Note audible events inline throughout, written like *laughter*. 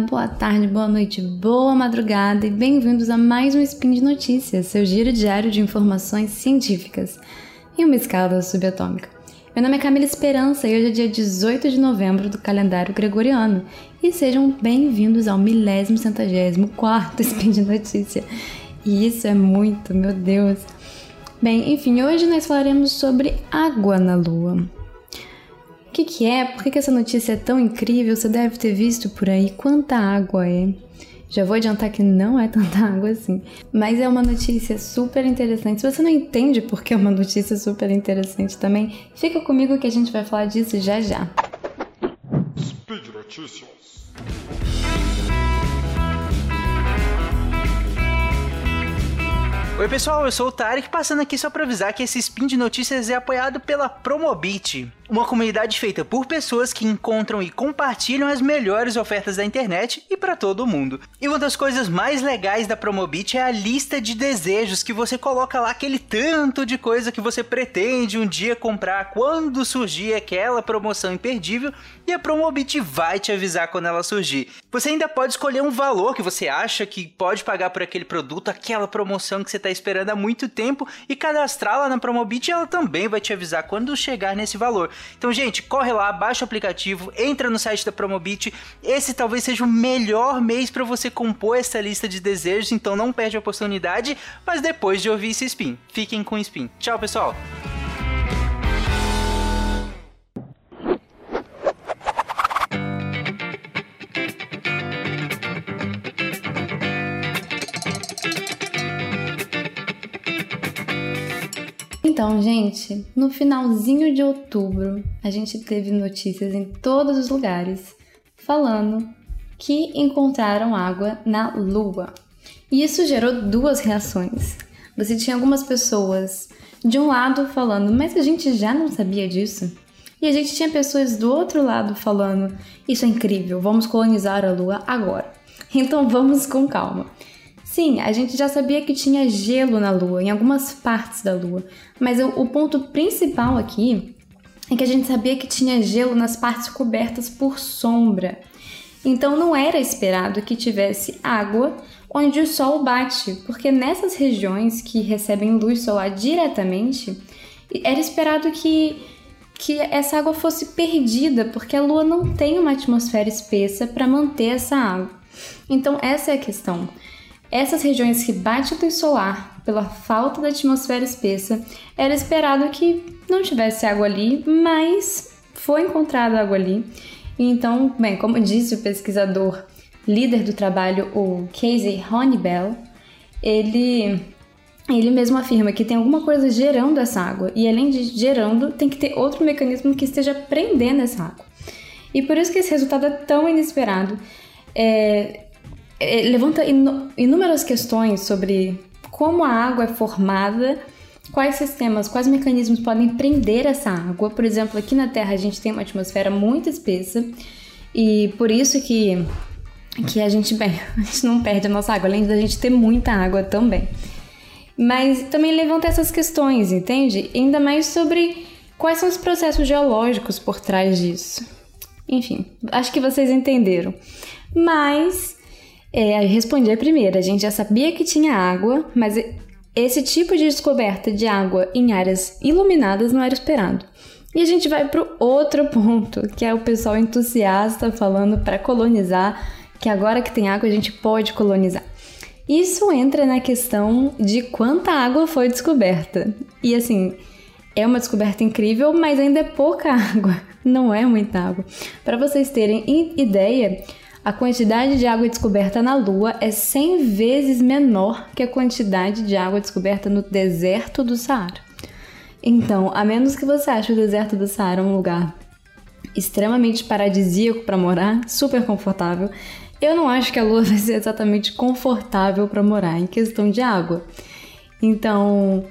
boa tarde, boa noite, boa madrugada e bem-vindos a mais um Spin de Notícias, seu giro diário de informações científicas em uma escala subatômica. Meu nome é Camila Esperança e hoje é dia 18 de novembro do calendário gregoriano e sejam bem-vindos ao milésimo centagésimo quarto Spin de Notícia. E isso é muito, meu Deus. Bem, enfim, hoje nós falaremos sobre água na Lua. O que, que é? Por que, que essa notícia é tão incrível? Você deve ter visto por aí quanta água é. Já vou adiantar que não é *laughs* tanta água assim. Mas é uma notícia super interessante. Se você não entende por que é uma notícia super interessante também, fica comigo que a gente vai falar disso já já. Speed Notícias. Oi pessoal, eu sou o Tarek, passando aqui só para avisar que esse spin de notícias é apoiado pela Promobit uma comunidade feita por pessoas que encontram e compartilham as melhores ofertas da internet e para todo mundo. E uma das coisas mais legais da Promobit é a lista de desejos que você coloca lá aquele tanto de coisa que você pretende um dia comprar quando surgir aquela promoção imperdível e a Promobit vai te avisar quando ela surgir. Você ainda pode escolher um valor que você acha que pode pagar por aquele produto, aquela promoção que você está esperando há muito tempo e cadastrá-la na Promobit ela também vai te avisar quando chegar nesse valor. Então, gente, corre lá, baixa o aplicativo, entra no site da Promobit. Esse talvez seja o melhor mês para você compor essa lista de desejos, então não perde a oportunidade, mas depois de ouvir esse spin. Fiquem com o spin. Tchau, pessoal! Então, gente, no finalzinho de outubro, a gente teve notícias em todos os lugares falando que encontraram água na Lua. E isso gerou duas reações. Você tinha algumas pessoas de um lado falando, mas a gente já não sabia disso. E a gente tinha pessoas do outro lado falando, isso é incrível, vamos colonizar a Lua agora. Então vamos com calma. Sim, a gente já sabia que tinha gelo na Lua, em algumas partes da Lua, mas o, o ponto principal aqui é que a gente sabia que tinha gelo nas partes cobertas por sombra. Então não era esperado que tivesse água onde o sol bate, porque nessas regiões que recebem luz solar diretamente, era esperado que, que essa água fosse perdida, porque a Lua não tem uma atmosfera espessa para manter essa água. Então essa é a questão. Essas regiões que bate luz solar pela falta da atmosfera espessa, era esperado que não tivesse água ali, mas foi encontrada água ali. Então, bem, como disse o pesquisador líder do trabalho, o Casey Honeybell, ele ele mesmo afirma que tem alguma coisa gerando essa água e além de gerando, tem que ter outro mecanismo que esteja prendendo essa água. E por isso que esse resultado é tão inesperado. É, levanta inúmeras questões sobre como a água é formada, quais sistemas, quais mecanismos podem prender essa água. Por exemplo, aqui na Terra a gente tem uma atmosfera muito espessa e por isso que, que a, gente, bem, *laughs* a gente não perde a nossa água, além da gente ter muita água também. Mas também levanta essas questões, entende? Ainda mais sobre quais são os processos geológicos por trás disso. Enfim, acho que vocês entenderam. Mas é, respondi a primeira. A gente já sabia que tinha água, mas esse tipo de descoberta de água em áreas iluminadas não era esperado. E a gente vai para o outro ponto, que é o pessoal entusiasta falando para colonizar, que agora que tem água a gente pode colonizar. Isso entra na questão de quanta água foi descoberta. E assim, é uma descoberta incrível, mas ainda é pouca *laughs* água, não é muita água. Para vocês terem ideia, a quantidade de água descoberta na Lua é 100 vezes menor que a quantidade de água descoberta no deserto do Saara. Então, a menos que você ache o deserto do Saara um lugar extremamente paradisíaco para morar, super confortável, eu não acho que a Lua *laughs* vai ser exatamente confortável para morar em questão de água. Então,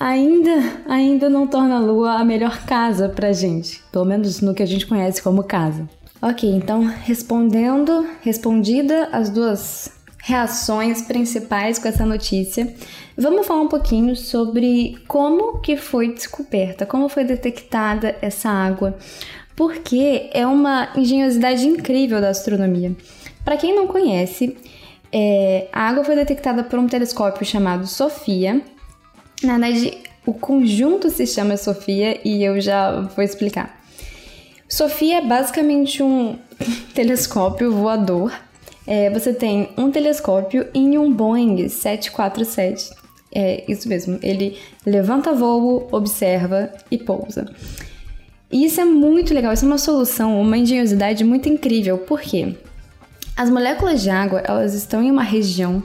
ainda ainda não torna a Lua a melhor casa pra gente, pelo menos no que a gente conhece como casa. Ok, então respondendo, respondida as duas reações principais com essa notícia, vamos falar um pouquinho sobre como que foi descoberta, como foi detectada essa água, porque é uma engenhosidade incrível da astronomia. Para quem não conhece, é, a água foi detectada por um telescópio chamado SOFIA. Na verdade, o conjunto se chama SOFIA e eu já vou explicar. SOFIA é basicamente um *laughs* telescópio voador. É, você tem um telescópio em um Boeing 747. É isso mesmo, ele levanta voo, observa e pousa. E isso é muito legal, isso é uma solução, uma engenhosidade muito incrível. Por quê? As moléculas de água, elas estão em uma região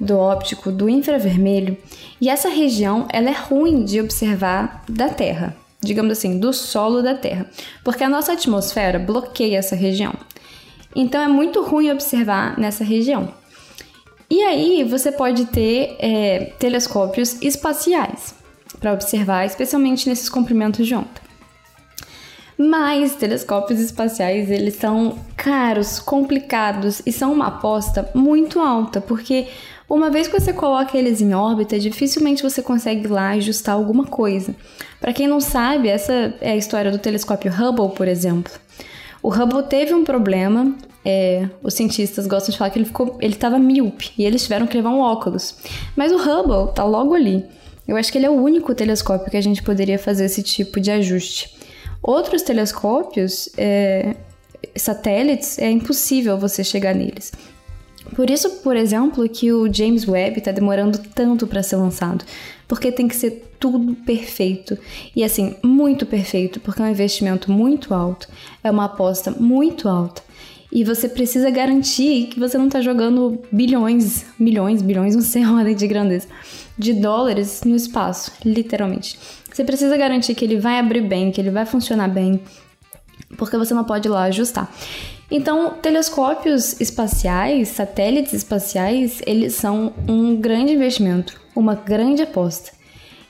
do óptico do infravermelho, e essa região, ela é ruim de observar da Terra, digamos assim, do solo da Terra, porque a nossa atmosfera bloqueia essa região. Então é muito ruim observar nessa região. E aí você pode ter é, telescópios espaciais para observar, especialmente nesses comprimentos de onda. Mas telescópios espaciais, eles são caros, complicados e são uma aposta muito alta, porque uma vez que você coloca eles em órbita, dificilmente você consegue lá ajustar alguma coisa. Para quem não sabe, essa é a história do telescópio Hubble, por exemplo. O Hubble teve um problema, é, os cientistas gostam de falar que ele ficou, ele estava míope e eles tiveram que levar um óculos. Mas o Hubble tá logo ali. Eu acho que ele é o único telescópio que a gente poderia fazer esse tipo de ajuste. Outros telescópios, é, satélites, é impossível você chegar neles. Por isso, por exemplo, que o James Webb está demorando tanto para ser lançado, porque tem que ser tudo perfeito. E assim, muito perfeito, porque é um investimento muito alto, é uma aposta muito alta. E você precisa garantir que você não está jogando bilhões, milhões, bilhões, não sei ordem de grandeza, de dólares no espaço, literalmente. Você precisa garantir que ele vai abrir bem, que ele vai funcionar bem, porque você não pode ir lá ajustar. Então, telescópios espaciais, satélites espaciais, eles são um grande investimento, uma grande aposta.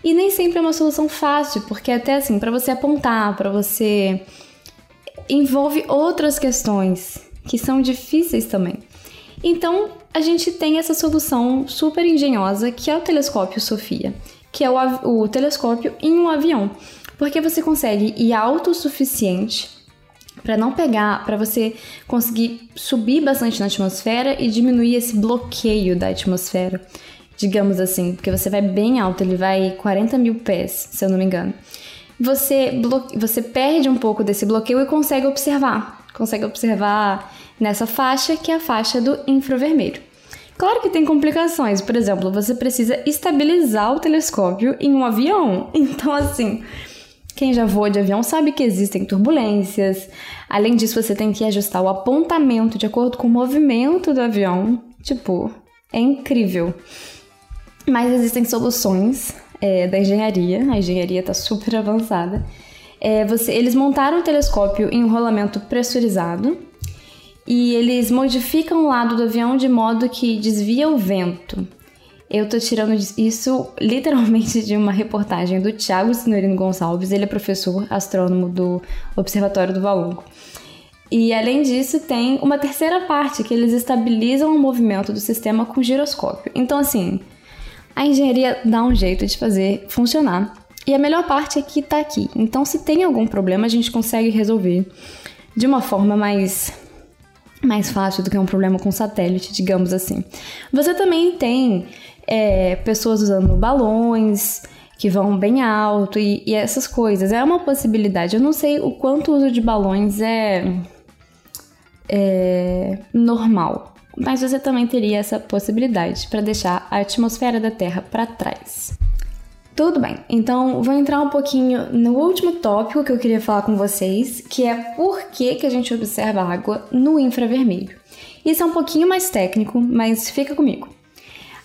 E nem sempre é uma solução fácil, porque até assim, para você apontar, para você envolve outras questões que são difíceis também. Então, a gente tem essa solução super engenhosa que é o telescópio Sofia, que é o, o telescópio em um avião, porque você consegue ir alto o suficiente para não pegar, para você conseguir subir bastante na atmosfera e diminuir esse bloqueio da atmosfera, digamos assim, porque você vai bem alto, ele vai 40 mil pés, se eu não me engano. Você, você perde um pouco desse bloqueio e consegue observar, consegue observar nessa faixa que é a faixa do infravermelho. Claro que tem complicações, por exemplo, você precisa estabilizar o telescópio em um avião. *laughs* Então, assim, quem já voa de avião sabe que existem turbulências. Além disso, você tem que ajustar o apontamento de acordo com o movimento do avião. Tipo, é incrível. Mas existem soluções é, da engenharia. A engenharia está super avançada. É, você, eles montaram o telescópio em um rolamento pressurizado e eles modificam o lado do avião de modo que desvia o vento. Eu tô tirando isso literalmente de uma reportagem do Thiago Signorino Gonçalves, ele é professor astrônomo do Observatório do Valongo. E além disso, tem uma terceira parte que eles estabilizam o movimento do sistema com giroscópio. Então, assim, a engenharia dá um jeito de fazer funcionar. E a melhor parte é que tá aqui. Então, se tem algum problema, a gente consegue resolver de uma forma mais mais fácil do que um problema com satélite, digamos assim. Você também tem é, pessoas usando balões que vão bem alto e, e, essas coisas. É uma possibilidade. Eu não sei o quanto o uso de balões é, é normal, mas você também teria essa possibilidade para deixar a atmosfera da Terra para trás. Tudo bem, então vou entrar um pouquinho no último tópico que eu queria falar com vocês, que é por que, que a gente observa água no infravermelho. Isso é um pouquinho mais técnico, mas fica comigo.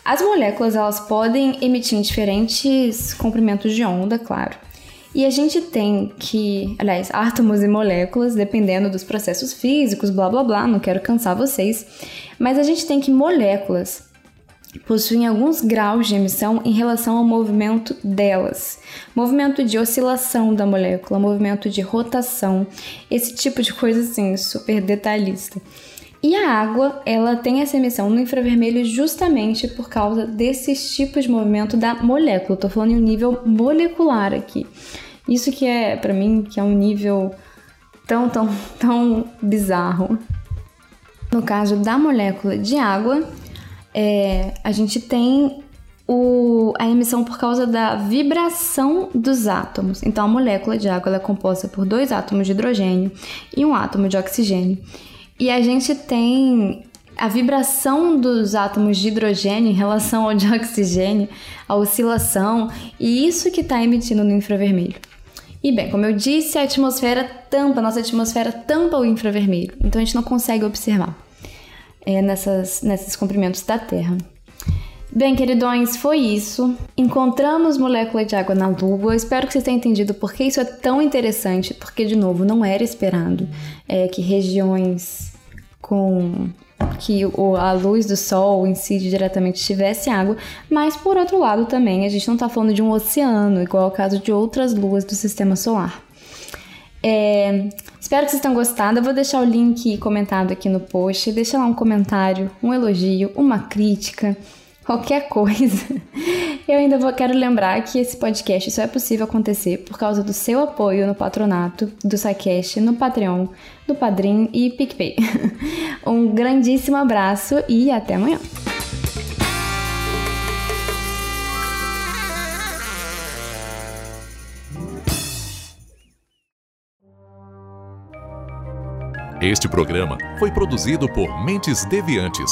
As moléculas elas podem emitir diferentes comprimentos de onda, claro. E a gente tem que, aliás, átomos e moléculas, dependendo dos processos físicos, blá blá blá, não quero cansar vocês, mas a gente tem que moléculas possuem alguns graus de emissão em relação ao movimento delas. Movimento de oscilação da molécula, movimento de rotação, esse tipo de coisa assim, super detalhista. E a água, ela tem essa emissão no infravermelho justamente por causa desses tipos de movimento da molécula. Estou falando em um nível molecular aqui. Isso que é, para mim, que é um nível tão, tão, *laughs* tão bizarro. No caso da molécula de água, é, a gente tem o, a emissão por causa da vibração dos átomos. Então, a molécula de água é composta por dois átomos de hidrogênio e um átomo de oxigênio. E a gente tem a vibração dos átomos de hidrogênio em relação ao de oxigênio, a oscilação, e isso que está emitindo no infravermelho. E bem, como eu disse, a atmosfera tampa, a nossa atmosfera tampa o infravermelho, então a gente não consegue observar é, nessas, nesses comprimentos da Terra. Bem, queridões, foi isso. Encontramos molécula de água na Lua. Espero que vocês tenham entendido por que isso é tão interessante, porque, de novo, não era esperado é, que regiões com que a luz do sol incide diretamente tivesse água, mas por outro lado também a gente não está falando de um oceano, igual ao caso de outras luas do sistema solar. É, espero que vocês tenham gostado. Eu vou deixar o link comentado aqui no post. Deixa lá um comentário, um elogio, uma crítica qualquer coisa. *laughs* Eu ainda vou, quero lembrar que esse podcast só é possível acontecer por causa do seu apoio no patronato, do SciCast, no Patreon, do Padrim e PicPay. *laughs* Um grandíssimo abraço e até amanhã. Este programa foi produzido por Mentes Deviantes